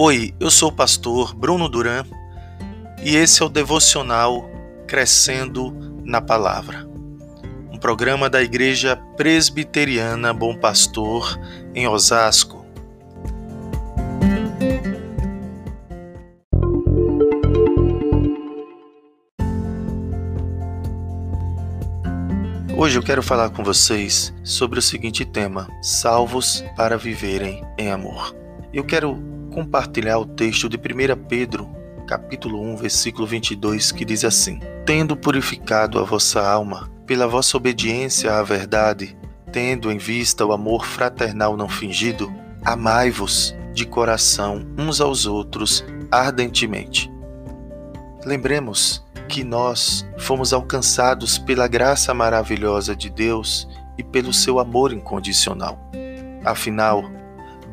Oi, eu sou o pastor Bruno Duran e esse é o devocional Crescendo na Palavra, um programa da Igreja Presbiteriana Bom Pastor em Osasco. Hoje eu quero falar com vocês sobre o seguinte tema: salvos para viverem em amor. Eu quero compartilhar o texto de 1 Pedro, capítulo 1, versículo 22, que diz assim: Tendo purificado a vossa alma pela vossa obediência à verdade, tendo em vista o amor fraternal não fingido, amai-vos de coração uns aos outros ardentemente. Lembremos que nós fomos alcançados pela graça maravilhosa de Deus e pelo seu amor incondicional. Afinal,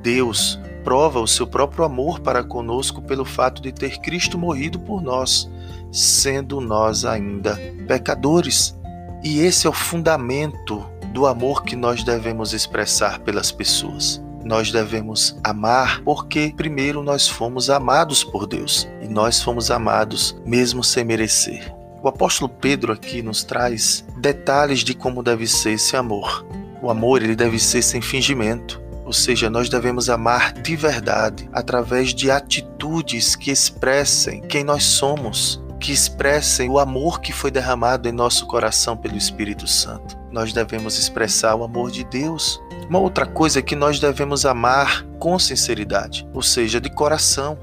Deus prova o seu próprio amor para conosco pelo fato de ter Cristo morrido por nós, sendo nós ainda pecadores. E esse é o fundamento do amor que nós devemos expressar pelas pessoas. Nós devemos amar porque, primeiro, nós fomos amados por Deus e nós fomos amados mesmo sem merecer. O apóstolo Pedro aqui nos traz detalhes de como deve ser esse amor. O amor ele deve ser sem fingimento. Ou seja, nós devemos amar de verdade através de atitudes que expressem quem nós somos, que expressem o amor que foi derramado em nosso coração pelo Espírito Santo. Nós devemos expressar o amor de Deus. Uma outra coisa é que nós devemos amar com sinceridade, ou seja, de coração.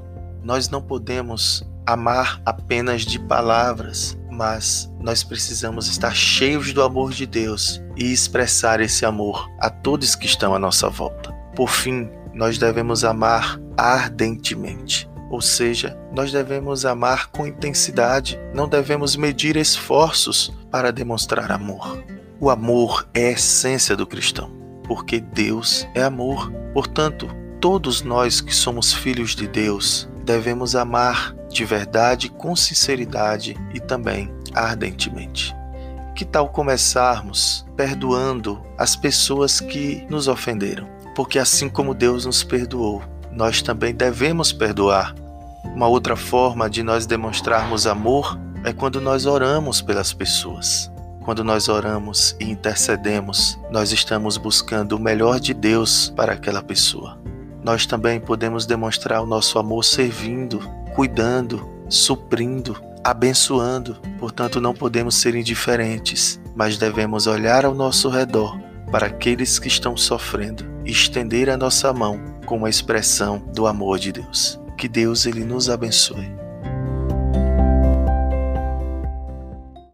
Nós não podemos amar apenas de palavras, mas nós precisamos estar cheios do amor de Deus e expressar esse amor a todos que estão à nossa volta. Por fim, nós devemos amar ardentemente. Ou seja, nós devemos amar com intensidade, não devemos medir esforços para demonstrar amor. O amor é a essência do cristão, porque Deus é amor. Portanto, todos nós que somos filhos de Deus devemos amar de verdade, com sinceridade e também ardentemente. Que tal começarmos perdoando as pessoas que nos ofenderam? Porque assim como Deus nos perdoou, nós também devemos perdoar. Uma outra forma de nós demonstrarmos amor é quando nós oramos pelas pessoas. Quando nós oramos e intercedemos, nós estamos buscando o melhor de Deus para aquela pessoa. Nós também podemos demonstrar o nosso amor servindo, cuidando, suprindo, abençoando. Portanto, não podemos ser indiferentes, mas devemos olhar ao nosso redor para aqueles que estão sofrendo e estender a nossa mão com uma expressão do amor de Deus. Que Deus ele nos abençoe.